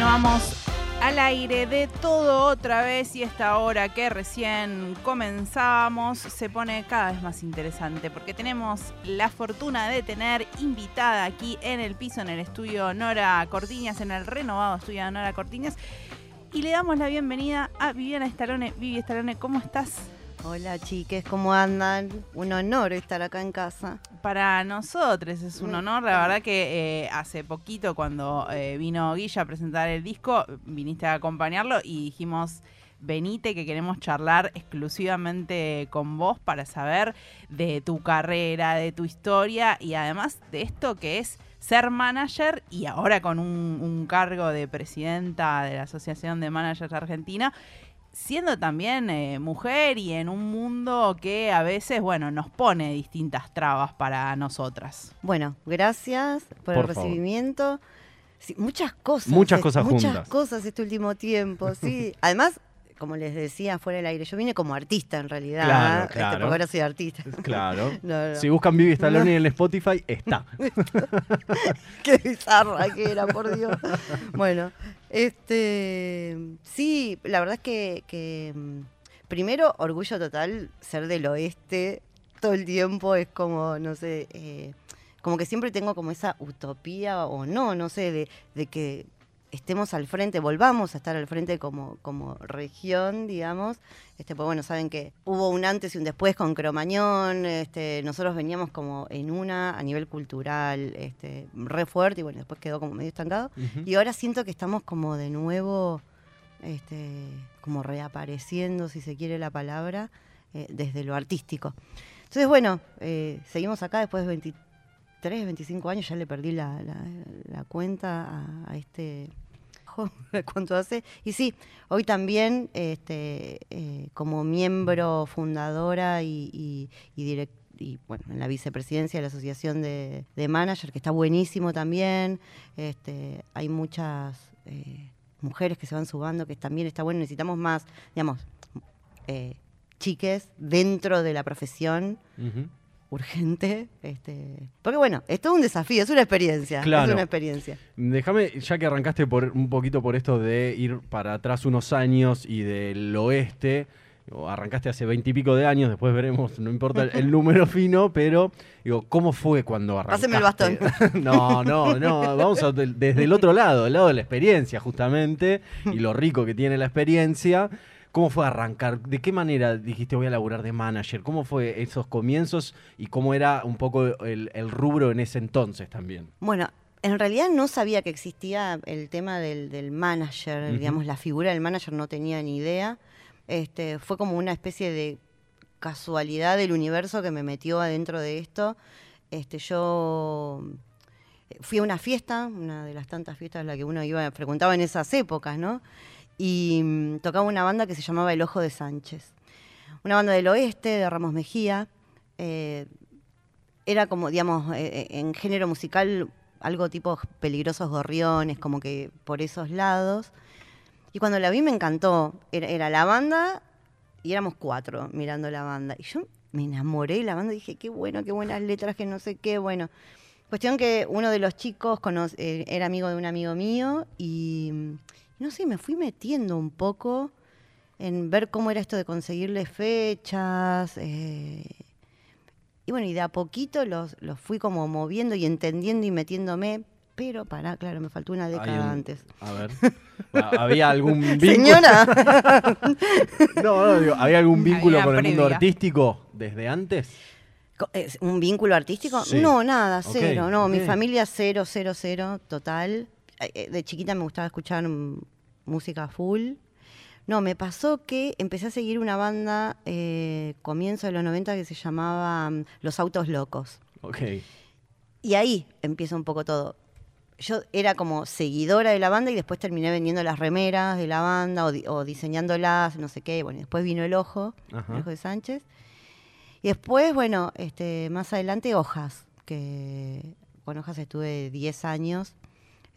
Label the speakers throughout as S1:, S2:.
S1: Continuamos al aire de todo otra vez y esta hora que recién comenzamos se pone cada vez más interesante porque tenemos la fortuna de tener invitada aquí en el piso, en el estudio Nora Cortiñas, en el renovado estudio Nora Cortiñas. Y le damos la bienvenida a Viviana Estalone. Vivi Estalone, ¿cómo estás?
S2: Hola chiques, ¿cómo andan? Un honor estar acá en casa.
S1: Para nosotros es un honor, la verdad que eh, hace poquito cuando eh, vino Guilla a presentar el disco, viniste a acompañarlo y dijimos, venite que queremos charlar exclusivamente con vos para saber de tu carrera, de tu historia y además de esto que es ser manager y ahora con un, un cargo de presidenta de la Asociación de Managers Argentina siendo también eh, mujer y en un mundo que a veces, bueno, nos pone distintas trabas para nosotras.
S2: Bueno, gracias por, el recibimiento. muchas cosas.
S3: Muchas cosas
S2: Muchas cosas este último tiempo, sí. Además, como les decía fuera del aire, yo vine como artista en realidad.
S3: Claro,
S2: este,
S3: claro.
S2: porque ahora soy artista.
S3: Claro. Si buscan Vivi Stallone en el Spotify, está.
S2: Qué bizarra que era, por Dios. bueno, este sí, la verdad es que, mm, primero, orgullo total ser del oeste todo el tiempo, es como, no sé, eh, como que siempre tengo como esa utopía o no, no sé, de, de que estemos al frente, volvamos a estar al frente como, como región, digamos. Este, pues bueno, saben que hubo un antes y un después con Cromañón, este, nosotros veníamos como en una a nivel cultural, este, re fuerte, y bueno, después quedó como medio estancado. Y ahora siento que estamos como de nuevo, este, como reapareciendo, si se quiere la palabra, eh, desde lo artístico. Entonces, bueno, eh, seguimos acá después de 23, 25 años, ya le perdí la, cuenta a este cuánto hace. Y sí, hoy también este, eh, como miembro fundadora y, bueno, en la vicepresidencia de la Asociación de, de Manager, que está buenísimo también. Este, hay muchas eh, mujeres que se van subando, que también está bueno. Necesitamos más, digamos, eh, chiques dentro de la profesión urgente. Este, porque bueno, es todo un desafío, es una experiencia. Es una experiencia.
S3: Déjame, ya que arrancaste por un poquito por esto de ir para atrás unos años y del oeste, arrancaste hace veintipico de años, después veremos, no importa el, número fino, pero digo, ¿cómo fue cuando arrancaste?
S2: Páseme el bastón.
S3: no, no, no, vamos desde el otro lado, el lado de la experiencia justamente, y lo rico que tiene la experiencia. ¿Cómo fue arrancar? ¿De qué manera dijiste voy a laburar de manager? ¿Cómo fue esos comienzos y cómo era un poco el, rubro en ese entonces también?
S2: Bueno, en realidad no sabía que existía el tema del, manager, digamos, la figura del manager no tenía ni idea. Este, fue como una especie de casualidad del universo que me metió adentro de esto. Este, yo fui a una fiesta, una de las tantas fiestas a las que uno iba, frecuentaba en esas épocas, ¿no? Y mm, tocaba una banda que se llamaba El Ojo de Sánchez. Una banda del oeste, de Ramos Mejía. Eh, era como, digamos, eh, eh, en género musical algo tipo peligrosos gorriones, como que por esos lados. Y cuando la vi me encantó. Era, la banda y éramos cuatro mirando la banda. Y yo me enamoré de la banda y dije, qué bueno, qué buenas letras, que no sé qué, bueno. Cuestión que uno de los chicos era amigo de un amigo mío y no sé, me fui metiendo un poco en ver cómo era esto de conseguirle fechas. Eh, y bueno, y de a poquito los, los fui como moviendo y entendiendo y metiéndome. Pero para, claro, me faltó una década antes.
S3: A ver. ¿Había algún vínculo?
S2: Señora.
S3: no, no, digo, ¿había algún vínculo con el mundo artístico desde antes?
S2: ¿Un vínculo artístico? No, nada, cero. no, mi familia cero, cero, cero, total. Eh, de chiquita me gustaba escuchar música full. No, me pasó que empecé a seguir una banda eh, comienzo de los 90 que se llamaba mm, Los Autos Locos.
S3: Ok.
S2: Y ahí empieza un poco todo. Yo era como seguidora de la banda y después terminé vendiendo las remeras de la banda o, diseñándolas, no sé qué. Bueno, después vino El Ojo, El Ojo de Sánchez. Y después, bueno, este, más adelante Hojas, que con Hojas estuve 10 años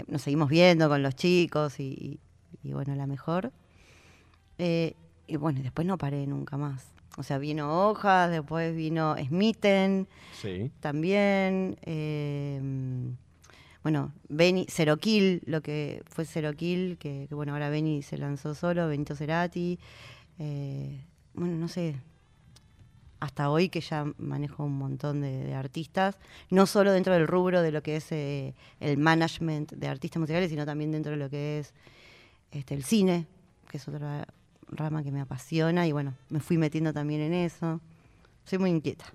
S2: nos seguimos viendo con los chicos y, bueno, la mejor. Eh, y bueno, después no paré nunca más. O sea, vino Hojas, después vino Smitten,
S3: sí.
S2: también. Eh, bueno, Benny, Zero Kill, lo que fue Zero Kill, que, que, bueno, ahora Benny se lanzó solo, Benito Cerati, eh, bueno, no sé, hasta hoy que ya manejo un montón de, de artistas, no solo dentro del rubro de lo que es eh, el management de artistas musicales, sino también dentro de lo que es este, el cine, que es otra rama que me apasiona y bueno, me fui metiendo también en eso. Soy muy inquieta.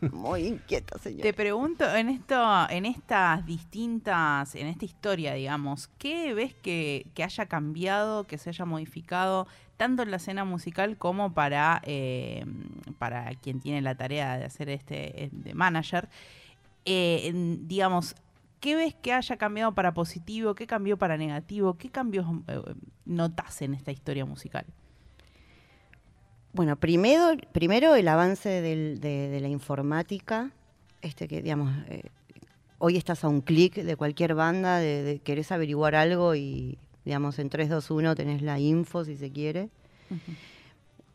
S2: Muy inquieta, señor.
S1: Te pregunto, en esto, en estas distintas, en esta historia, digamos, ¿qué ves que, que haya cambiado, que se haya modificado, tanto en la escena musical como para, eh, para quien tiene la tarea de hacer este eh, de manager? Eh, digamos, ¿qué ves que haya cambiado para positivo? ¿Qué cambió para negativo? ¿Qué cambios notas en esta historia musical?
S2: Bueno, primero, primero el avance de, la informática, este que digamos, hoy estás a un clic de cualquier banda, de, de querés averiguar algo y digamos en 3, 2, 1 tenés la info si se quiere.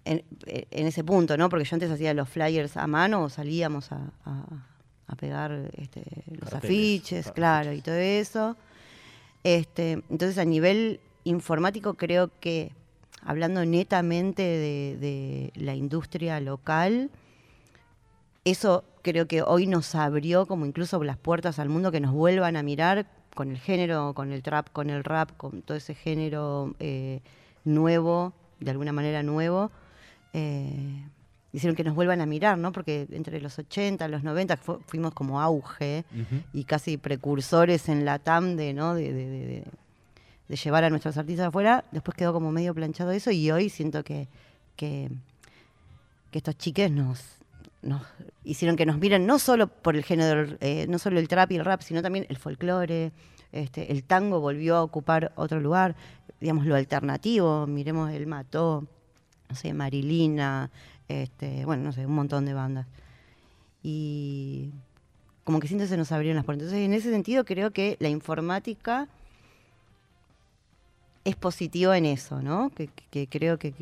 S2: En, eh, en ese punto, ¿no? Porque yo antes hacía los flyers a mano o salíamos a, a- a pegar este, los
S3: Carteles,
S2: afiches,
S3: claro,
S2: claro, y todo eso. Este, entonces, a nivel informático, creo que hablando netamente de, de la industria local, eso creo que hoy nos abrió como incluso las puertas al mundo que nos vuelvan a mirar con el género, con el trap, con el rap, con todo ese género eh, nuevo, de alguna manera nuevo. eh, hicieron que nos vuelvan a mirar, ¿no? Porque entre los 80, los 90 fu- fuimos como auge y casi precursores en la TAM de, ¿no? de, de- de- de- de llevar a nuestros artistas afuera. Después quedó como medio planchado eso y hoy siento que, que, que estos chiques nos, nos hicieron que nos miren no solo por el género, eh, no solo el trap y el rap, sino también el folclore. Este, el tango volvió a ocupar otro lugar, digamos lo alternativo, miremos el Mató, no sé, Marilina, este, bueno, no sé, un montón de bandas. Y como que siento se nos abrieron las puertas. Entonces, en ese sentido, creo que la informática es positiva en eso, ¿no? Que, que- creo que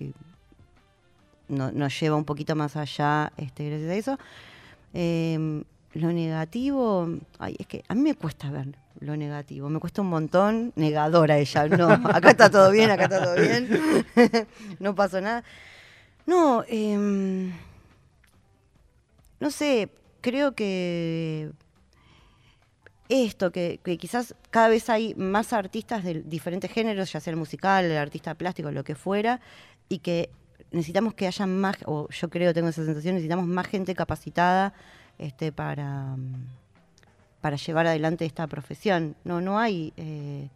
S2: no- nos lleva un poquito más allá este, gracias a eso. Eh, lo negativo, ay, es que a mí me cuesta ver lo negativo, me cuesta un montón, negadora ella, no, acá está todo bien, acá está todo bien, no pasó nada. No, em, no sé, creo que esto, que, que quizás cada vez hay más artistas de diferentes géneros, ya sea el musical, el artista plástico, lo que fuera, y que necesitamos que haya más, o yo creo, tengo esa sensación, necesitamos más gente capacitada este, para, mm, para llevar adelante esta profesión. No, no hay, eh,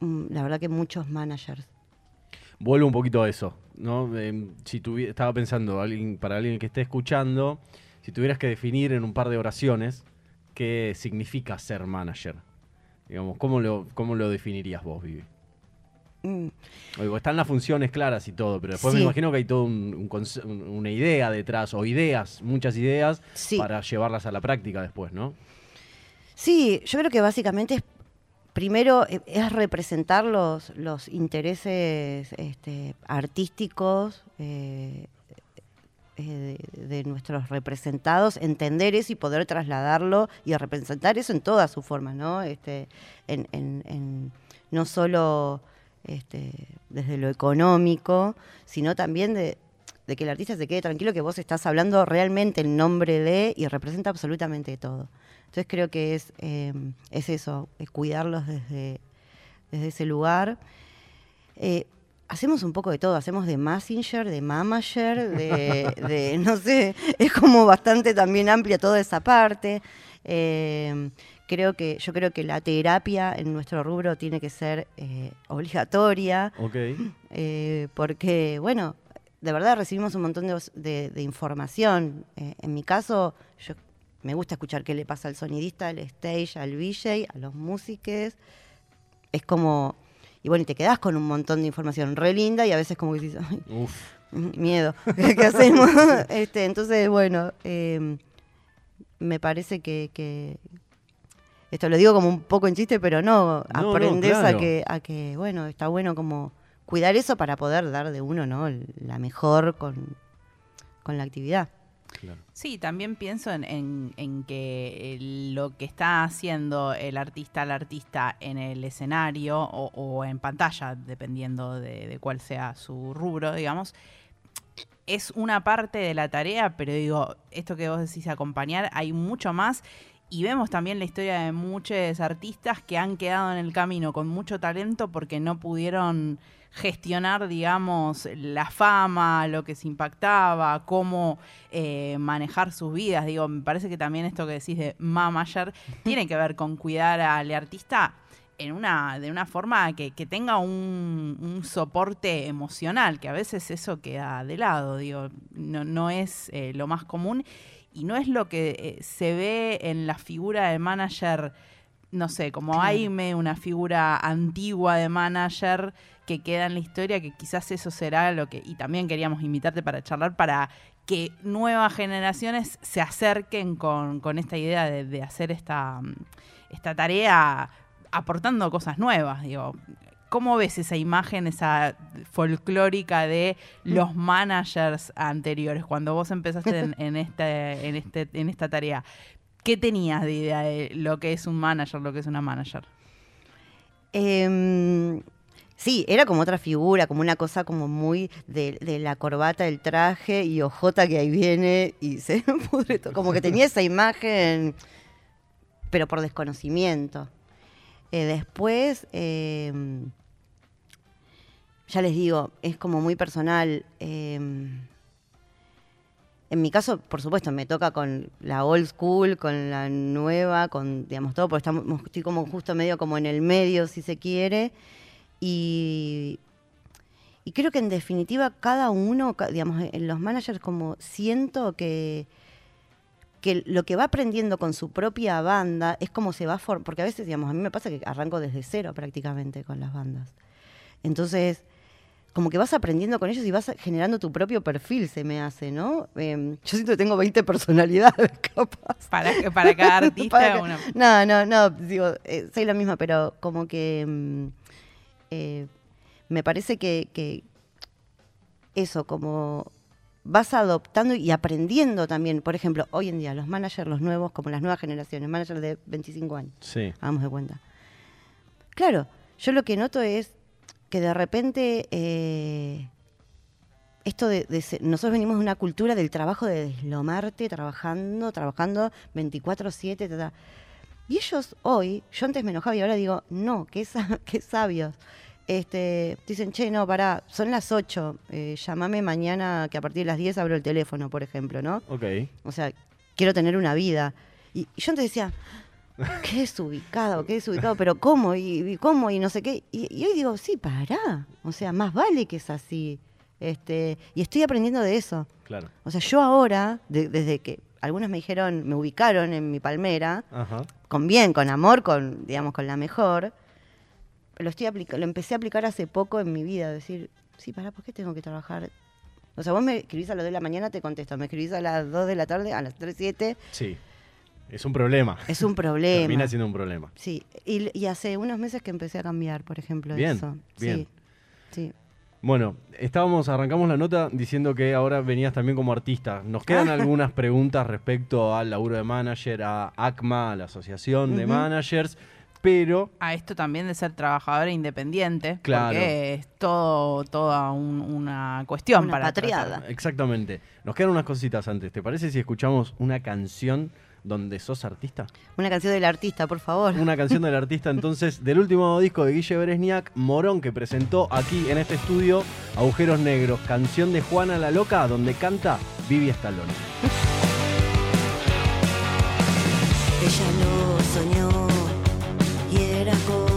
S2: mm, la verdad que muchos managers.
S3: Vuelvo un poquito a eso, ¿no? Em, si estaba pensando, para alguien que esté escuchando, si tuvieras que definir en un par de oraciones qué significa ser manager, digamos, ¿cómo lo, cómo lo definirías vos, Vivi?
S2: Mm,
S3: Oigo, están las funciones claras y todo, pero después me imagino que hay toda un, un una idea detrás, o ideas, muchas ideas,
S2: Sí.
S3: para llevarlas a la práctica después, ¿no?
S2: Sí, yo creo que básicamente es, primero eh, es representar los, los intereses este, artísticos eh, eh, de, de nuestros representados, entender eso y poder trasladarlo y representar eso en todas sus formas, ¿no? Este, en, en- en- no solo este, desde lo económico, sino también de, que el artista se quede tranquilo que vos estás hablando realmente el nombre de y representa absolutamente todo. Entonces creo que es, eh, es eso, es cuidarlos desde, desde ese lugar. Eh, hacemos un poco de todo, hacemos de messenger, de manager, de, de, no sé, es como bastante también amplia toda esa parte. Eh, creo que, yo creo que la terapia en nuestro rubro tiene que ser eh, obligatoria.
S3: Ok.
S2: Eh, porque, bueno, de verdad recibimos un montón de, de- de información. Eh, en mi caso, yo me gusta escuchar qué le pasa al sonidista, al stage, al VJ, a los músicos. Es como... Y bueno, y te quedás con un montón de información re linda y a veces como que dices, "Ay,
S3: Uf.
S2: miedo, ¿qué hacemos? este, entonces, bueno, eh, me parece que, que- esto lo digo como un poco en chiste, pero no,
S3: no,
S2: aprendes
S3: claro.
S2: a, que, a que, bueno, está bueno como cuidar eso para poder dar de uno, ¿no? La mejor con, con la actividad.
S3: Claro.
S1: Sí, también pienso en, que eh, lo que está haciendo el artista al artista en el escenario o, o en pantalla, dependiendo de, de cuál sea su rubro, digamos, es una parte de la tarea, pero digo, esto que vos decís acompañar, hay mucho más. Y vemos también la historia de muchos artistas que han quedado en el camino con mucho talento porque no pudieron gestionar, digamos, la fama, lo que se impactaba, cómo eh, manejar sus vidas. Digo, me parece que también esto que decís de manager tiene que ver con cuidar al artista en una, de una forma que, que tenga un, un soporte emocional, que a veces eso queda de lado, digo, no, no es eh, lo más común. Y no es lo que eh, se ve en la figura de manager, no sé, como medio una figura antigua de manager que queda en la historia, que quizás eso será lo que, y también queríamos invitarte para charlar, para que nuevas generaciones se acerquen con, con esta idea de, de hacer esta, mm, esta tarea aportando cosas nuevas, digo. ¿Cómo ves esa imagen, esa folclórica de los managers anteriores? Cuando vos empezaste en, en este, en, este, en esta tarea, ¿qué tenías de idea de lo que es un manager, lo que es una manager?
S2: Em, sí, era como otra figura, como una cosa como muy de, la corbata, el traje y ojota que ahí viene y se pudre todo. Como que tenía esa imagen, pero por desconocimiento. Eh, después, em, ya les digo, es como muy personal. em, en mi caso, por supuesto, me toca con la old school, con la nueva, con, digamos, todo, porque estamos, estoy como justo medio como en el medio, si se quiere. Y, y creo que en definitiva cada uno, digamos, en los managers como siento que, que lo que va aprendiendo con su propia banda es como se va formando, porque a veces, digamos, a mí me pasa que arranco desde cero prácticamente con las bandas. Entonces, como que vas aprendiendo con ellos y vas generando tu propio perfil, se me hace, ¿no? Em, yo siento que tengo 20 personalidades, capaz.
S1: Para, para cada artista,
S2: Para que-
S1: una-
S2: No, no, no, digo, eh, soy la misma, pero como que mm, eh, me parece que, que eso, como vas adoptando y aprendiendo también. Por ejemplo, hoy en día los managers, los nuevos, como las nuevas generaciones, managers de 25 años,
S3: Sí.
S2: hagamos de cuenta. Claro, yo lo que noto es que de repente eh, esto de, de nosotros venimos de una cultura del trabajo de deslomarte, trabajando, trabajando 24/7, ta, ta. Y ellos hoy, yo antes me enojaba y ahora digo, no, qué, sa- qué sabios. Este, dicen, che, no, pará, son las 8, eh, llámame mañana que a partir de las 10 abro el teléfono, por ejemplo, ¿no?
S3: Ok.
S2: O sea, quiero tener una vida. Y, y yo antes decía, qué desubicado, qué desubicado, pero ¿cómo? ¿Y, y cómo? Y no sé qué. Y, y hoy digo, sí, pará. O sea, más vale que es así. Este, y estoy aprendiendo de eso.
S3: Claro.
S2: O sea, yo ahora, de- desde que algunos me dijeron, me ubicaron en mi palmera,
S3: Ajá.
S2: con bien, con amor, con, digamos, con la mejor, lo estoy lo empecé a aplicar hace poco en mi vida, decir, sí, pará, ¿por qué tengo que trabajar? O sea, vos me escribís a las 2 de la mañana, te contesto, me escribís a las 2 de la tarde, a las 3, 7,
S3: Sí. Es un problema.
S2: es un problema.
S3: Termina siendo un problema.
S2: Sí, y, y hace unos meses que empecé a cambiar, por ejemplo,
S3: Bien,
S2: eso.
S3: bien.
S2: Sí, sí.
S3: Bueno, estábamos, arrancamos la nota diciendo que ahora venías también como artista. Nos quedan
S2: Ah.
S3: algunas preguntas respecto al laburo de manager, a ACMA, a la Asociación de. Managers, pero
S1: a esto también de ser trabajadora independiente,
S3: Claro.
S1: porque es todo, toda un- una cuestión
S2: Una
S1: para
S2: patriada.
S1: tratar.
S3: exactamente, nos quedan unas cositas antes. ¿Te parece si escuchamos una canción donde sos artista?
S2: Una canción del artista, por favor.
S3: Una canción del artista entonces del último disco de Guille Beresniak, Morón, que presentó aquí en este estudio Agujeros Negros, canción de Juana la Loca, donde canta Vivi Estalón.
S4: Ella lo soñó y era como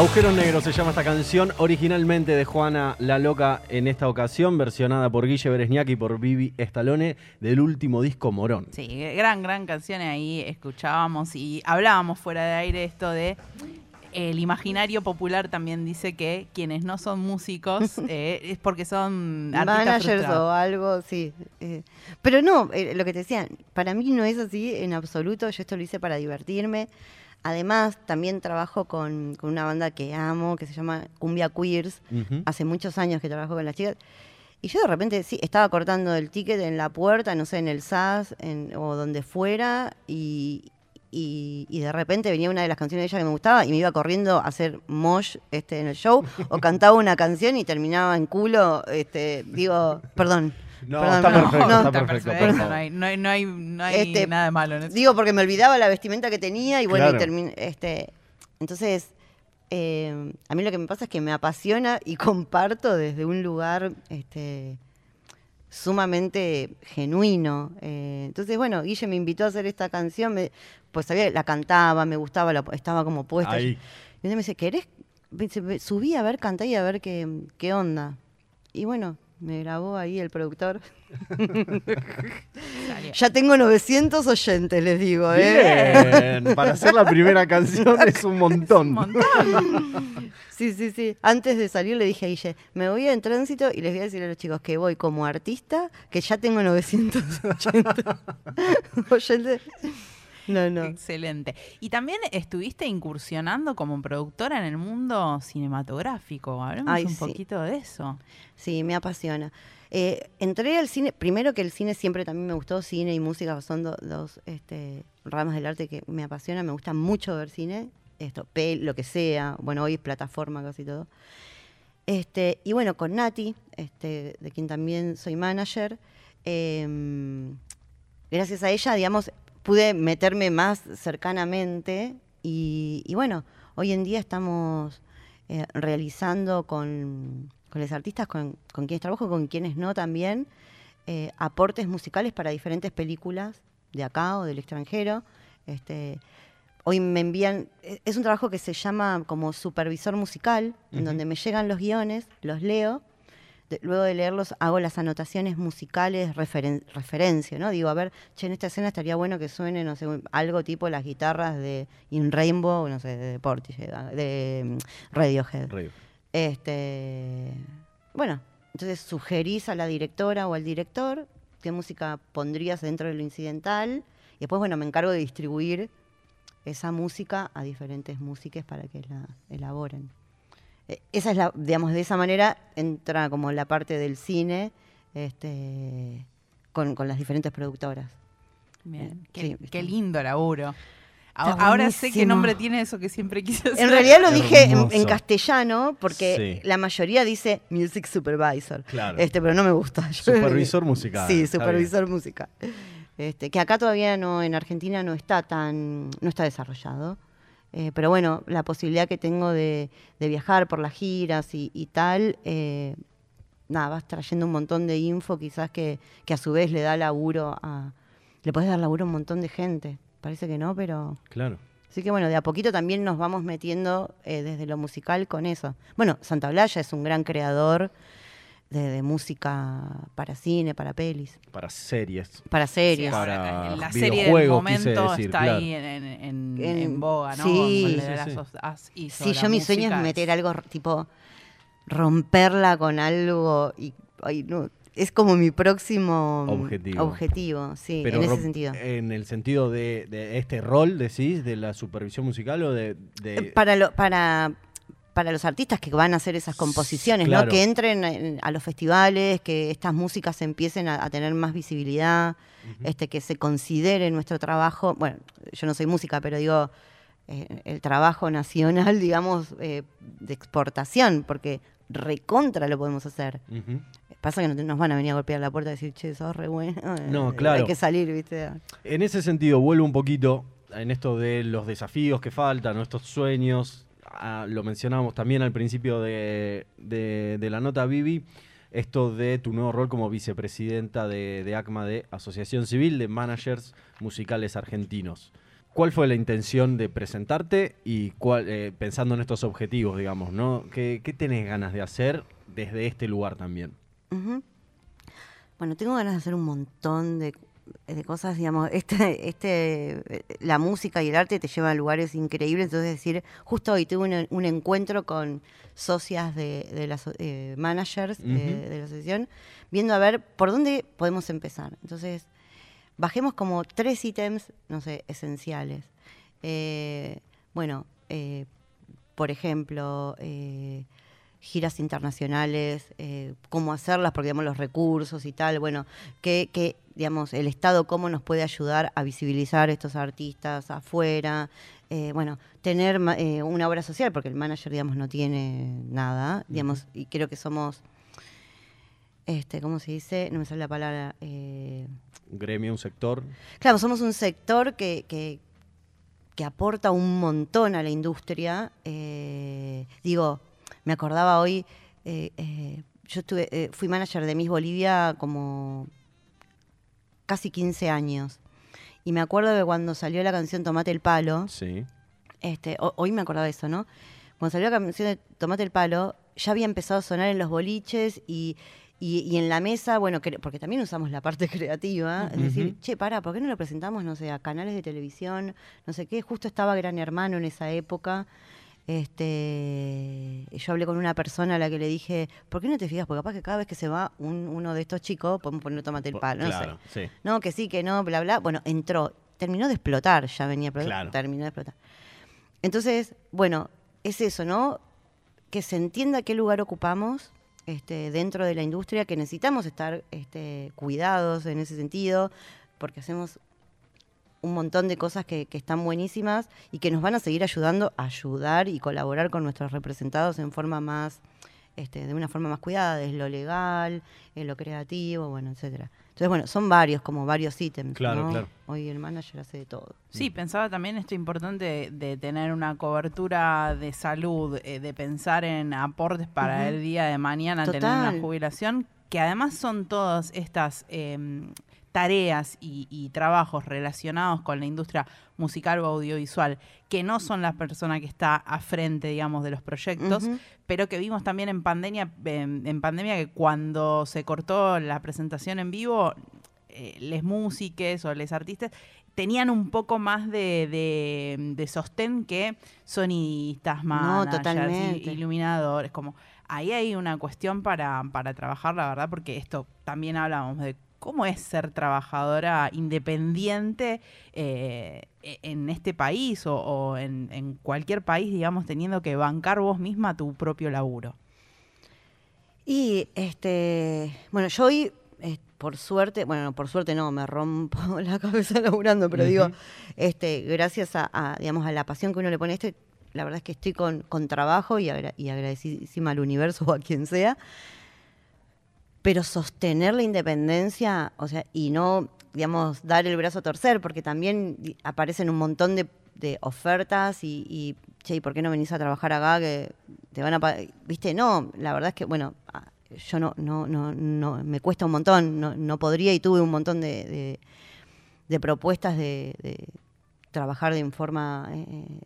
S3: Agujeros Negros se llama esta canción, originalmente de Juana la Loca en esta ocasión, versionada por Guille Beresniak y por Vivi Estalone del último disco Morón.
S1: Sí, gran, gran canción. y Ahí escuchábamos y hablábamos fuera de aire esto de el imaginario popular también dice que quienes no son músicos eh, es porque son artistas
S2: managers
S1: frustrados.
S2: o algo, sí. eh. Pero no, eh, lo que te decía, para mí no es así en absoluto. Yo esto lo hice para divertirme. Además, también trabajo con, con una banda que amo, que se llama Cumbia Queers. Hace muchos años que trabajo con las chicas. Y yo de repente, sí, estaba cortando el ticket en la puerta, no sé, en el SAS en- o donde fuera, y, y, y de repente venía una de las canciones de ella que me gustaba y me iba corriendo a hacer mosh este, en el show, o cantaba una canción y terminaba en culo, este, digo, perdón.
S3: No,
S2: perdón,
S3: está
S2: no,
S3: perfecto,
S2: no.
S3: está perfecto. por
S1: no hay, no hay, no hay, no hay
S2: Este,
S1: nada de malo en eso.
S2: Digo, porque me olvidaba la vestimenta que tenía y bueno,
S3: Claro.
S2: y termin- este, entonces, eh, a mí lo que me pasa es que me apasiona y comparto desde un lugar este, sumamente genuino. Eh, entonces, bueno, Guille me invitó a hacer esta canción, me- pues sabía, la cantaba, me gustaba, la- estaba como puesta.
S3: Ahí.
S2: Y día me dice, ¿querés? Me dice, "Ve, subí a ver, canté y a ver qué, qué onda. Y bueno, me grabó ahí el productor. Ya tengo 900 oyentes, les digo, ¿eh?
S3: Bien, para hacer la primera canción es un montón.
S1: Un montón.
S2: Sí, sí, sí. Antes de salir le dije a Guille, me voy en tránsito y les voy a decir a los chicos que voy como artista, que ya tengo 980 oyentes. No, no.
S1: Excelente. Y también estuviste incursionando como productora en el mundo cinematográfico. Hablemos
S2: Ay,
S1: un
S2: sí.
S1: poquito de eso.
S2: Sí, me apasiona. Eh, entré al cine, primero que el cine siempre también me gustó, cine y música son do- dos este, ramas del arte que me apasionan, me gusta mucho ver cine, esto, pel, lo que sea, bueno, hoy es plataforma casi todo. Este, y bueno, con Nati, este, de quien también soy manager, em, gracias a ella, digamos, pude meterme más cercanamente y, y bueno, hoy en día estamos eh, realizando con, con los artistas con, con quienes trabajo, con quienes no también, eh, aportes musicales para diferentes películas de acá o del extranjero. Este, hoy me envían, e- es un trabajo que se llama como supervisor musical, en donde me llegan los guiones, los leo, de- luego de leerlos hago las anotaciones musicales, referen- referencia, ¿no? Digo, a ver, che, en esta escena estaría bueno que suene, no sé, algo tipo las guitarras de In Rainbow, no sé, de Portishead, de mm, Radiohead. Este, bueno, entonces sugerís a la directora o al director qué música pondrías dentro de lo incidental y después, bueno, me encargo de distribuir esa música a diferentes músicas para que la elaboren. Eh, Esa es la, digamos, de esa manera entra como la parte del cine este, con, con las diferentes productoras.
S1: Bien. Qué,
S2: Sí,
S1: qué lindo laburo.
S2: Está
S1: Ahora sé qué nombre tiene eso que siempre quise hacer.
S2: En realidad lo dije en, castellano porque
S3: Sí.
S2: la mayoría dice Music Supervisor.
S3: Claro.
S2: Este, pero no me gusta. Yo-
S3: Supervisor musical,
S2: Sí, supervisor musical. Este, que acá todavía no, en Argentina no está tan, no está desarrollado. Eh, pero bueno, la posibilidad que tengo de, de viajar por las giras y, y tal, eh, nada, vas trayendo un montón de info quizás que, que a su vez le da laburo a, le podés dar laburo a un montón de gente. Parece que no, pero
S3: Claro.
S2: Así que bueno, de a poquito también nos vamos metiendo eh, desde lo musical con eso. Bueno, Santa Blaya es un gran creador de, de música para cine, para pelis,
S3: Para series.
S2: para series.
S1: Sí,
S3: Para
S1: la serie del momento
S3: decir,
S1: está
S3: claro.
S1: ahí en, en, en-
S2: En-
S1: en boga, ¿no?
S2: sí. Sí, yo mi sueño es meter algo tipo romperla con algo y ay, no, es como mi próximo
S3: Objetivo.
S2: objetivo, sí,
S3: Pero
S2: en ese sentido.
S3: En el sentido de, de este rol, decís, de la supervisión musical o de. de-
S2: para, lo, para, para los artistas que van a hacer esas composiciones,
S3: claro.
S2: ¿no? que entren en- a los festivales, que estas músicas empiecen a, a tener más visibilidad, este, que se considere nuestro trabajo, bueno, yo no soy música, pero digo, eh, el trabajo nacional, digamos, eh, de exportación, porque recontra lo podemos hacer. Pasa que no te- nos van a venir a golpear la puerta y decir, che, sos re bueno.
S3: No, claro.
S2: Hay que salir, ¿viste?
S3: En ese sentido, vuelvo un poquito en esto de los desafíos que faltan, nuestros sueños. Lo mencionábamos también al principio de, de- la nota, Vivi. Esto de tu nuevo rol como vicepresidenta de, de ACMA, de Asociación Civil de Managers Musicales Argentinos. ¿Cuál fue la intención de presentarte y cuál, eh, pensando en estos objetivos, digamos, ¿no? ¿Qué, qué tenés ganas de hacer desde este lugar también?
S2: Bueno, tengo ganas de hacer un montón de, de cosas, digamos, este, este, eh, la música y el arte te llevan a lugares increíbles. Entonces, decir, justo hoy tuve un, un encuentro con socias de, de las eh, managers de- la asociación, viendo a ver por dónde podemos empezar. Entonces, bajemos como tres ítems, no sé, esenciales. Eh, bueno, eh, por ejemplo, giras internacionales, eh, cómo hacerlas, porque digamos los recursos y tal, bueno, que, que digamos el Estado cómo nos puede ayudar a visibilizar estos artistas afuera, eh, bueno, tener eh, una obra social, porque el manager, digamos, no tiene nada, digamos, y creo que somos, este, ¿cómo se dice? No me sale la palabra. eh,
S3: Un gremio, un sector.
S2: Claro, somos un sector que, que, que aporta un montón a la industria. digo, me acordaba hoy, yo estuve, fui manager de Miss Bolivia como casi 15 años. Y me acuerdo que cuando salió la canción Tomate el Palo,
S3: Sí.
S2: este, ho- hoy me acordaba de eso, ¿no? Cuando salió la canción de Tomate el Palo, ya había empezado a sonar en los boliches y, y- y en la mesa, bueno, porque también usamos la parte creativa, es decir, che, para, ¿por qué no lo presentamos, no sé, a canales de televisión, no sé qué? Justo estaba Gran Hermano en esa época. Este, yo hablé con una persona a la que le dije, ¿por qué no te fijas? Porque capaz que cada vez que se va un- uno de estos chicos, podemos poner tomate el palo, no sé.
S3: claro, sí.
S2: No, que sí, que no, bla, bla. Bueno, entró, terminó de explotar, ya venía, pero
S3: Claro.
S2: terminó de explotar. Entonces, bueno, es eso, ¿no? Que se entienda qué lugar ocupamos este, dentro de la industria, que necesitamos estar este, cuidados en ese sentido, porque hacemos un montón de cosas que, que están buenísimas y que nos van a seguir ayudando a ayudar y colaborar con nuestros representados en forma más, este, de una forma más cuidada, desde lo legal, en lo creativo, bueno, etcétera. Entonces, bueno, son varios, como varios ítems.
S3: Claro,
S2: ¿no?
S3: claro.
S2: Hoy el manager hace de todo.
S1: Sí, pensaba también esto importante de, de tener una cobertura de salud, eh, de pensar en aportes para el día de mañana, tener una jubilación, que además son todas estas em, tareas y, y trabajos relacionados con la industria musical o audiovisual, que no son la persona que está a frente, digamos, de los proyectos, pero que vimos también en pandemia, en, en pandemia que cuando se cortó la presentación en vivo, eh, les músiques o les artistas tenían un poco más de, de, de sostén que sonidistas,
S2: totalmente.
S1: i- iluminadores, como ahí hay una cuestión para, para trabajar, la verdad, porque esto también hablábamos de cómo es ser trabajadora independiente eh, e- en este país o, o en, en cualquier país, digamos, teniendo que bancar vos misma tu propio laburo.
S2: Y este, bueno, yo hoy, eh, por suerte, bueno, no, por suerte no, me rompo la cabeza laburando, pero digo, este, gracias a, a, digamos, a la pasión que uno le pone a esto, la verdad es que estoy con, con trabajo y, agra- y agradecidísima al universo o a quien sea. Pero sostener la independencia, o sea, y no, digamos, dar el brazo a torcer, porque también aparecen un montón de, de ofertas y, y, che, ¿y por qué no venís a trabajar acá? Que te van a pa-?" ¿Viste? No, la verdad es que, bueno, ah, yo no, no, no, no, me cuesta un montón, no, no podría y tuve un montón de, de, propuestas de, de trabajar de forma eh,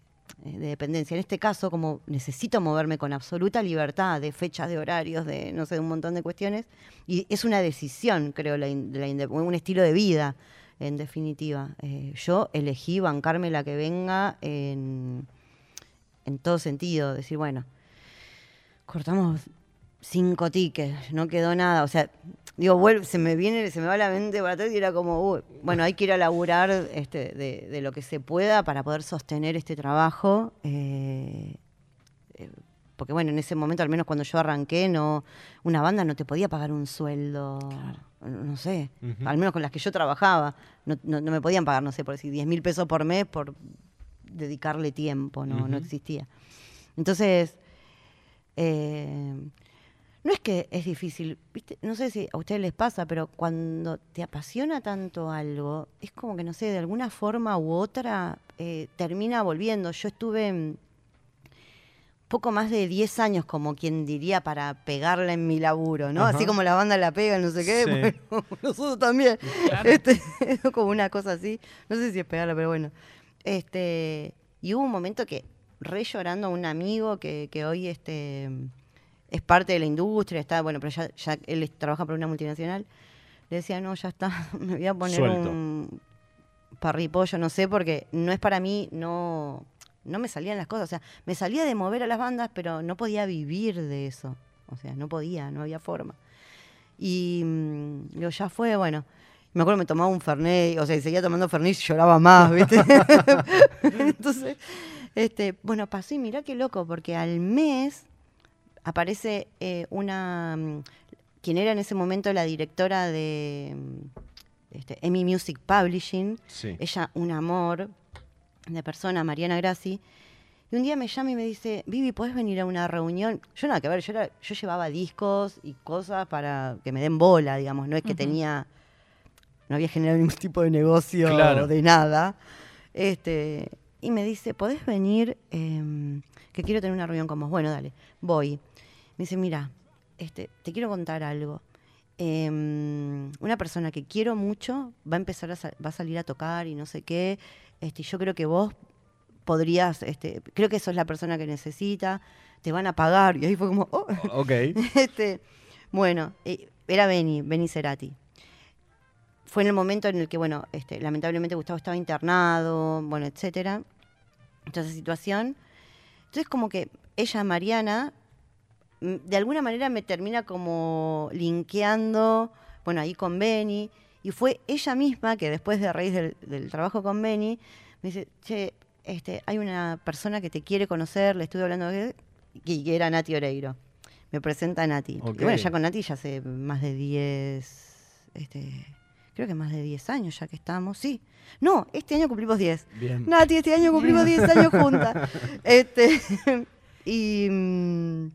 S2: de dependencia. En este caso, como necesito moverme con absoluta libertad de fechas, de horarios, de no sé, de un montón de cuestiones, y es una decisión, creo, la un estilo de vida, en definitiva. Eh, yo elegí bancarme la que venga en, en todo sentido, decir, bueno, cortamos cinco tickets, no quedó nada, o sea, digo, vuelve, se me viene, se me va la mente para atrás y era como, uy, bueno, hay que ir a laburar este, de, de lo que se pueda para poder sostener este trabajo. eh, eh, porque bueno, en ese momento, al menos cuando yo arranqué, no, una banda no te podía pagar un sueldo, no no sé, al menos con las que yo trabajaba, no, no- no me podían pagar, no sé, por decir, 10 mil pesos por mes por dedicarle tiempo, no, no existía. Entonces, eh, no es que es difícil, ¿viste? no sé si a ustedes les pasa, pero cuando te apasiona tanto algo, es como que, no sé, de alguna forma u otra eh, termina volviendo. Yo estuve mm, poco más de 10 años, como quien diría, para pegarla en mi laburo, ¿no?
S3: Ajá.
S2: Así como la banda la pega, no sé qué,
S3: Sí.
S2: bueno, nosotros también.
S1: Claro.
S2: Este, como una cosa así, no sé si es pegarla, pero bueno. Este, y hubo un momento que, re llorando a un amigo que, que hoy este, es parte de la industria, está, bueno, pero ya, ya él trabaja para una multinacional. le decía, no, ya está, me voy a poner
S3: Suelto.
S2: un parripollo, no sé, porque no es para mí, no, no me salían las cosas. O sea, me salía de mover a las bandas, pero no podía vivir de eso. O sea, no podía, no había forma. Y mm, digo, ya fue, bueno. Me acuerdo me tomaba un Fernet, o sea, y seguía tomando Fernet y lloraba más, ¿viste? Entonces, este, bueno, pasó y mirá qué loco, porque al mes aparece eh, una, mm, quien era en ese momento la directora de mm, este, EMI Music Publishing,
S3: Sí.
S2: ella un amor de persona, Mariana Grassi, y un día me llama y me dice, Vivi, ¿podés venir a una reunión? Yo nada que ver, yo, era- yo llevaba discos y cosas para que me den bola, digamos, no es que tenía, no había generado ningún tipo de negocio
S3: Claro.
S2: de nada. Este, y me dice, ¿podés venir? Em, que quiero tener una reunión con vos. Bueno, dale, voy. Me dice, mira, este, te quiero contar algo. Em, una persona que quiero mucho va a empezar a, va a salir a tocar y no sé qué. Este, yo creo que vos podrías, este, creo que sos la persona que necesita, te van a pagar. Y ahí fue como, oh,
S3: Ok.
S2: este, bueno, era Beni, Beni Cerati. Fue en el momento en el que, bueno, este, lamentablemente Gustavo estaba internado, bueno, etcétera. Esa situación. Entonces, como que ella, Mariana, de alguna manera me termina como linkeando, bueno, ahí con Beni. Y fue ella misma que después de raíz del, del trabajo con Beni, me dice, che, este, hay una persona que te quiere conocer, le estuve hablando de y que era Nati Oreiro. Me presenta a Nati.
S3: Ok.
S2: Y bueno, ya con Nati ya hace más de 10, este, creo que más de 10 años ya que estamos. Sí. No, este año cumplimos 10.
S3: Bien.
S2: Nati, este año cumplimos 10 años juntas. Este, y, mm,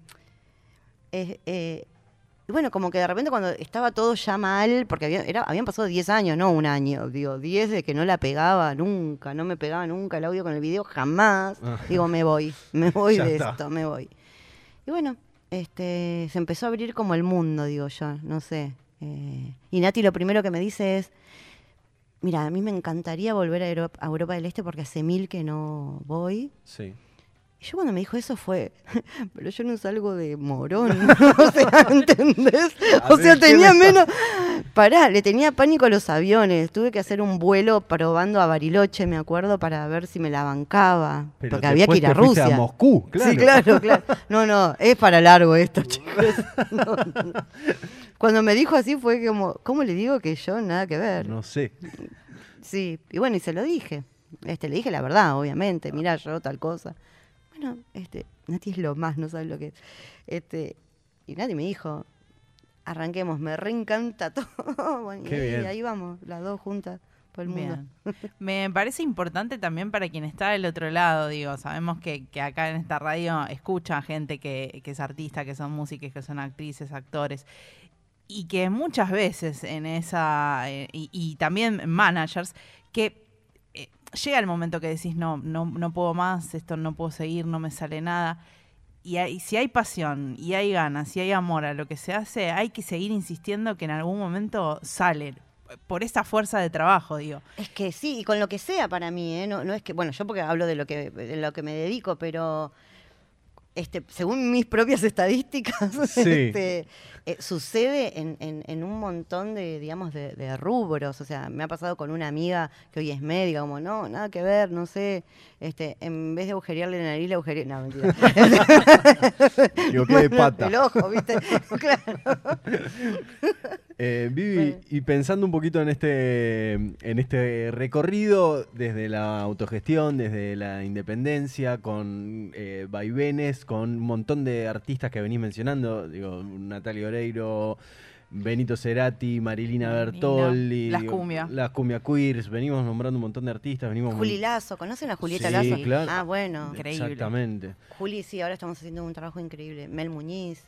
S2: eh, eh, y bueno, como que de repente cuando estaba todo ya mal, porque había- era, habían pasado 10 años, no un año, digo, 10 de que no la pegaba nunca, no me pegaba nunca el audio con el video, jamás.
S3: Ah.
S2: Digo, me voy, me voy de
S3: está.
S2: esto, me voy. Y bueno, este, se empezó a abrir como el mundo, digo yo, no sé. eh, y Nati lo primero que me dice es, mira, a mí me encantaría volver a Europa, a Europa del Este porque hace mil que no voy.
S3: Sí.
S2: Y yo cuando me dijo eso fue, pero yo no salgo de morón, o sea, ¿entendés?
S3: A
S2: O sea,
S3: ver, ¿qué
S2: tenía menos... Pará, le tenía pánico a los aviones, tuve que hacer un vuelo probando a Bariloche, me acuerdo, para ver si me la bancaba,
S3: Pero
S2: porque había que ir a Rusia.
S3: a Moscú, claro.
S2: Sí, claro, claro. No, no, es para largo esto, chicos. No, no. Cuando me dijo así fue como, ¿cómo le digo que yo nada que ver?
S3: No sé.
S2: Sí, y bueno, y se lo dije. Este, le dije la verdad, obviamente. Mira, yo tal cosa. Bueno, este, Nati es lo más, no sabes lo que es. Este, y Nati me dijo, arranquemos, me reencanta todo. Bueno, y ahí, vamos, las dos juntas por el mundo.
S1: Me parece importante también para quien está del otro lado, digo, sabemos que, que acá en esta radio escucha gente que, que es artista, que son músicos, que son actrices, actores, y que muchas veces en esa, eh, y, y también managers, que llega el momento que decís, no, no, no puedo más, esto no puedo seguir, no me sale nada. Y hay- si hay pasión y hay ganas y hay amor a lo que se hace, hay que seguir insistiendo que en algún momento sale. Por esa fuerza de trabajo, digo.
S2: Es que sí, y con lo que sea para mí, ¿eh? no, no es que, bueno, yo porque hablo de lo que, de lo que me dedico, pero este, según mis propias estadísticas,
S3: Sí.
S2: este, eh, sucede en, en- en un montón de, digamos, de, de rubros. O sea, me ha pasado con una amiga que hoy es médica, como, no, nada que ver, no sé, este, en vez de agujerearle la nariz, le agujereé, no, mentira.
S3: Qué de pata.
S2: El ojo, ¿viste? claro.
S3: Eh, Vivi,
S2: Bueno.
S3: y pensando un poquito en este, en este recorrido desde la autogestión, desde la independencia, con eh, vaivenes, con un montón de artistas que venís mencionando, digo, Natalia Oreiro, Benito Cerati, Marilina Bertolli,
S1: las cumbia.
S3: las cumbia queers, venimos nombrando un montón de artistas, venimos
S2: Juli Lazo, ¿conocen a Julieta
S3: Sí,
S2: Lazo?
S3: claro.
S2: Ah, bueno.
S1: Increíble.
S3: Exactamente.
S2: Juli, sí, ahora estamos haciendo un trabajo increíble. Mel Muñiz.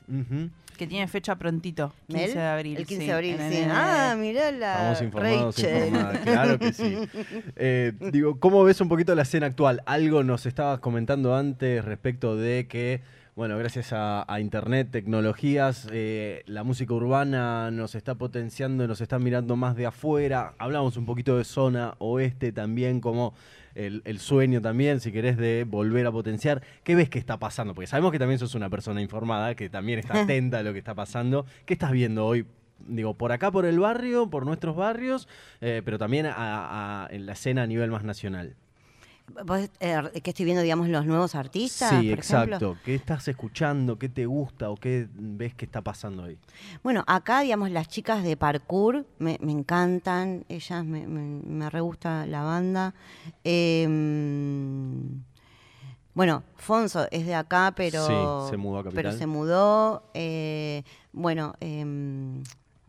S1: Que tiene fecha prontito, 15
S2: ¿Mel?
S1: de abril.
S2: El 15
S1: sí,
S2: de abril, sí. Ah, mirá la
S3: Estamos informados,
S2: Rachel.
S3: informadas, claro que sí. Eh, digo, ¿cómo ves un poquito la escena actual? Algo nos estabas comentando antes respecto de que, bueno, gracias a, a internet, tecnologías, eh, la música urbana nos está potenciando, nos está mirando más de afuera. Hablamos un poquito de zona oeste también, como el, el sueño también, si querés, de volver a potenciar. ¿Qué ves que está pasando? Porque sabemos que también sos una persona informada, que también está atenta a lo que está pasando. ¿Qué estás viendo hoy digo, por acá, por el barrio, por nuestros barrios, eh, pero también a- a- en la escena a nivel más nacional.
S2: Vos, eh, que estoy viendo, digamos, los nuevos artistas,
S3: sí,
S2: por
S3: exacto.
S2: ejemplo.
S3: ¿Qué estás escuchando? ¿Qué te gusta o qué ves que está pasando ahí?
S2: Bueno, acá, digamos, las chicas de parkour me, me encantan, ellas me, me, me re gusta la banda. Eh, bueno, Fonso es de acá, pero
S3: Sí, se mudó a Capital.
S2: Pero se mudó. eh, bueno, eh,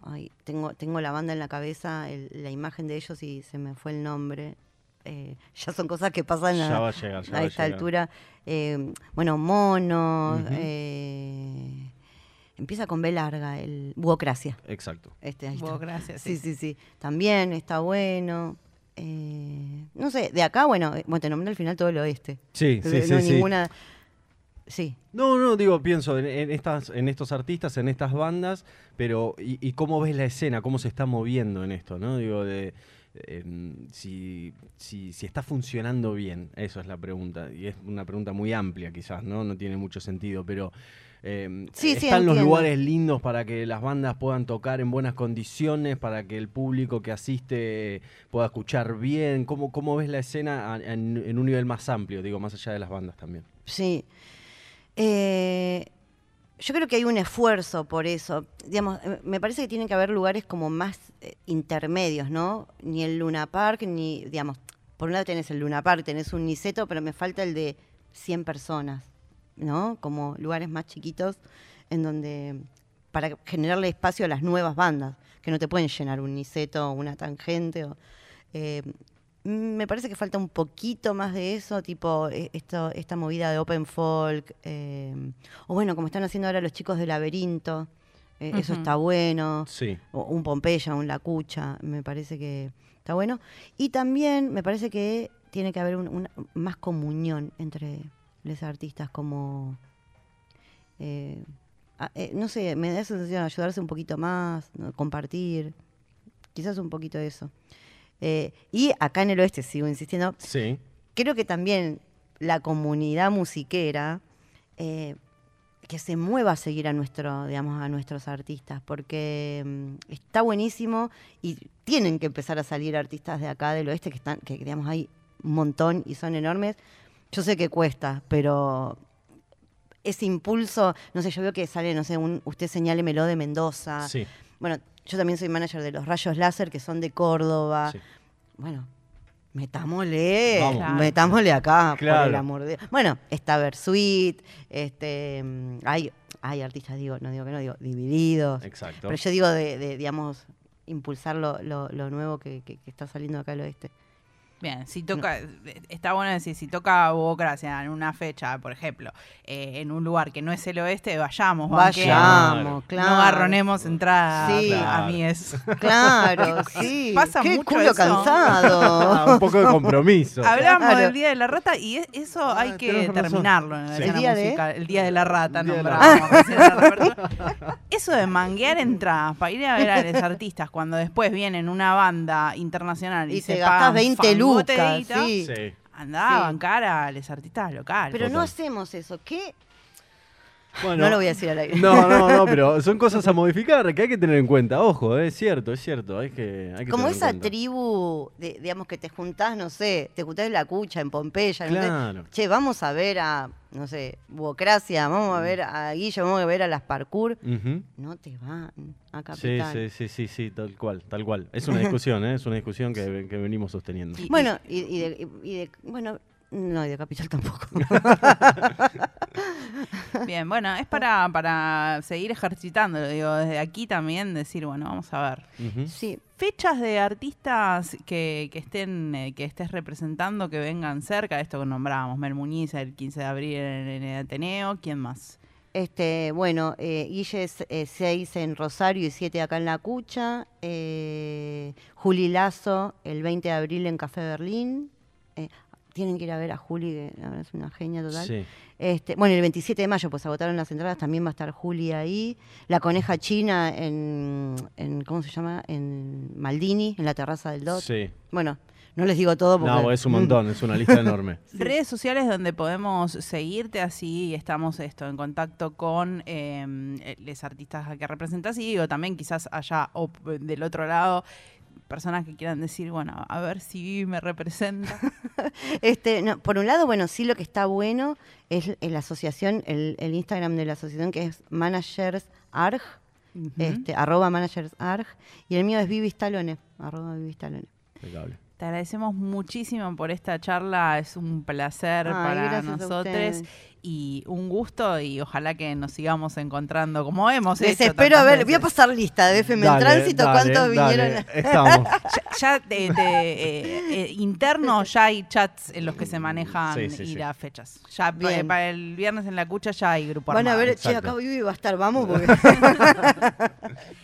S2: ay, tengo, tengo la banda en la cabeza, el- la imagen de ellos y se me fue el nombre. Eh, ya son cosas que pasan
S3: Ya
S2: a,
S3: va a llegar, ya
S2: a
S3: va a
S2: esta
S3: llegar.
S2: altura. Eh, bueno, Mono.
S3: Ujú.
S2: eh, empieza con B larga, el Buocracia.
S3: Exacto.
S2: Este, ahí. Sí, sí, sí. También está bueno. Eh, no sé, de acá, bueno, bueno, te nombré al final todo el oeste.
S3: Sí, sí,
S2: no
S3: sí,
S2: hay
S3: sí.
S2: ninguna. Sí.
S3: No, no, digo, pienso en, en estas, en estos artistas, en estas bandas, pero ¿y, y cómo ves la escena? ¿Cómo se está moviendo en esto? ¿no? Digo, de, si, si, si está funcionando bien, eso es la pregunta. Y es una pregunta muy amplia quizás, ¿no? No tiene mucho sentido, pero em,
S2: Sí, sí,
S3: están los
S2: entiendo.
S3: lugares lindos para que las bandas puedan tocar en buenas condiciones, para que el público que asiste pueda escuchar bien. ¿Cómo, cómo ves la escena en, en un nivel más amplio, digo, más allá de las bandas también?
S2: Sí. Eh, yo creo que hay un esfuerzo por eso. Digamos, eh, me parece que tienen que haber lugares como más eh, intermedios, ¿no? Ni el Luna Park, ni, digamos, por un lado tenés el Luna Park, tenés un Niceto, pero me falta el de 100 personas, ¿no? Como lugares más chiquitos en donde, para generarle espacio a las nuevas bandas, que no te pueden llenar un Niceto o una tangente. O, eh, me parece que falta un poquito más de eso, tipo eh, esto, esta movida de open folk, eh, o bueno, como están haciendo ahora los chicos de Laberinto, eh, eso está bueno,
S3: Sí.
S2: o un Pompeya, un Lacucha, me parece que está bueno. Y también me parece que tiene que haber un- una- más comunión entre los artistas, como, eh, a- eh, no sé, me da esa sensación de ayudarse un poquito más, ¿no? compartir, quizás un poquito de eso. Eh, y acá en el oeste, sigo insistiendo,
S3: Sí.
S2: creo que también la comunidad musiquera eh, que se mueva a seguir a nuestro, digamos, a nuestros artistas, porque mm, está buenísimo y tienen que empezar a salir artistas de acá del oeste que están, que digamos hay un montón y son enormes. Yo sé que cuesta, pero ese impulso, no sé, yo veo que sale, no sé, un, usted señálemelo de Mendoza.
S3: Sí.
S2: Bueno, yo también soy manager de los Rayos Láser, que son de Córdoba.
S3: sí.
S2: Bueno, metámosle.
S1: Claro.
S2: metámosle acá, por
S3: Claro.
S2: el amor de Dios. Bueno, está Versuit, este, mm, hay, hay artistas, digo, no digo que no, digo, divididos.
S3: Exacto.
S2: Pero yo digo de, de, digamos, impulsar lo, lo- lo nuevo que, que- que está saliendo acá al oeste.
S1: Bien, si toca, está bueno decir, si toca Bocracia en una fecha, por ejemplo, eh, en un lugar que no es el oeste, vayamos.
S2: Vayamos, claro.
S1: No agarronemos entradas,
S2: Sí.
S1: a mí es.
S2: Claro, sí.
S1: Pasa
S2: Qué
S1: mucho
S2: culo
S1: eso.
S3: Ah,
S2: cansado.
S3: un poco de compromiso.
S1: Hablamos
S2: Claro.
S1: del Día de la Rata y es- eso
S3: Ah,
S1: hay que terminarlo en la
S3: Sí.
S1: escena
S2: ¿El día de?
S1: musical. El Día de la Rata,
S3: El Día de la
S1: nombrábamos recién a Roberto. Eso de manguear entradas para ir a ver a los artistas cuando después vienen una banda internacional y,
S2: Y
S1: se
S2: te
S1: pagan
S2: 20 lucas,
S1: fangoteíta,
S2: sí.
S3: Sí.
S1: Andá
S2: Sí.
S1: a bancar a los artistas locales.
S2: Pero no hacemos eso. ¿Qué?
S3: Bueno,
S2: No lo voy a decir al aire.
S3: No, no, no, pero son cosas a modificar que hay que tener en cuenta. Ojo, eh, es cierto, es cierto. Hay que, hay que
S2: Como
S3: tener en
S2: esa
S3: cuenta.
S2: tribu, de- digamos, que te juntás, no sé, te juntás en la cucha, en Pompeya.
S3: Claro.
S2: Che, vamos a ver a, no sé, Buocracia, vamos a ver a Guilla, vamos a ver a las parkour. No te van a
S3: Sí,
S2: Capital.
S3: sí, sí, sí, sí, tal cual, tal cual. Es una discusión, ¿eh? es una discusión que, que venimos sosteniendo.
S1: Y-
S2: Bueno, y, y de, y de- bueno, no, y de Capital tampoco.
S1: Bien, bueno, es para, para seguir ejercitando, digo, desde aquí también decir, bueno, vamos a ver.
S2: Sí,
S1: Fechas de artistas que, que estén eh, que estés representando, que vengan cerca, esto que nombrábamos, Mel Muñiz el 15 de abril en, en el Ateneo, ¿quién más?
S2: Este, bueno, eh, Guille es 6 en Rosario y 7 acá en La Cucha. Eh, Juli Lazo el 20 de abril en Café Berlín. Eh, tienen que ir a ver a Juli, que la verdad es una genia total.
S3: Sí.
S2: Este, bueno, el 27 de mayo, pues agotaron las entradas, también va a estar Juli ahí. La coneja china en, en ¿cómo se llama? En Maldini, en la terraza del DOT.
S3: Sí.
S2: Bueno, No les digo todo porque...
S3: No, es un montón, es una lista enorme.
S1: Redes sociales donde podemos seguirte así estamos esto en contacto con eh, los artistas que representas y digo también quizás allá o p- del otro lado personas que quieran decir, bueno, a ver si me representa.
S2: Este, no, por un lado, bueno, sí lo que está bueno es la asociación, el, el Instagram de la asociación que es managersarg,
S1: Ujú.
S2: este, arroba managersarg, y el mío es vivistalone, arroba vivistalone.
S3: Impecable.
S1: Te agradecemos muchísimo por esta charla, es un placer
S2: Ay,
S1: para nosotros. Y un gusto y ojalá que nos sigamos encontrando como hemos
S2: Les
S1: hecho.
S2: espero a ver, voy a pasar lista de FM en tránsito,
S3: dale,
S2: cuántos
S3: dale,
S2: vinieron.
S3: Estamos.
S1: Ya, ya de, de, eh, eh, interno ya hay chats en los que se manejan
S3: Sí, sí,
S1: y
S3: sí.
S1: las fechas. Ya
S2: Bien.
S1: para el viernes en la cucha ya hay grupo
S2: Van a ver, che, acá Vivi va a estar, vamos, porque...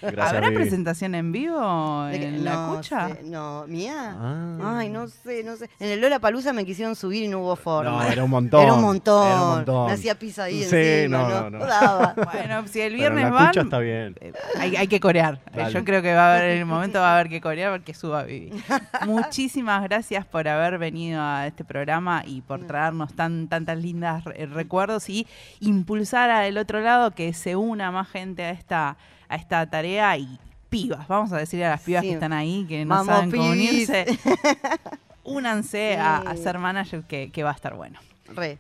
S3: Gracias,
S1: ¿Habrá
S3: Vivi.
S1: presentación en vivo
S2: que-
S1: en la
S2: no
S1: cucha?
S2: sé, no, ¿mía?
S3: Ah.
S2: Ay, no sé, no sé. En el Lola Palusa me quisieron subir y no hubo forma.
S3: No, era un montón.
S2: Era un montón.
S3: Era un montón.
S2: Me hacía pis ahí
S3: Sí,
S2: encima,
S3: no,
S2: no,
S3: no,
S2: daba.
S1: Bueno, si el
S3: Pero
S1: viernes
S3: la
S1: van,
S3: cucha está bien.
S1: eh, hay, hay que corear. Eh,
S3: Dale.
S1: Yo creo que va a haber en el momento va a haber que corear porque suba Vivi. Muchísimas gracias por haber venido a este programa y por traernos tan tantas lindas re- recuerdos y impulsar al otro lado que se una más gente a esta a esta tarea y pibas, vamos a decirle a las pibas
S2: Sí.
S1: que están ahí que no
S2: Vamos,
S1: saben cómo unirse. Únanse a, ser manager que, que va a estar bueno.
S2: Re.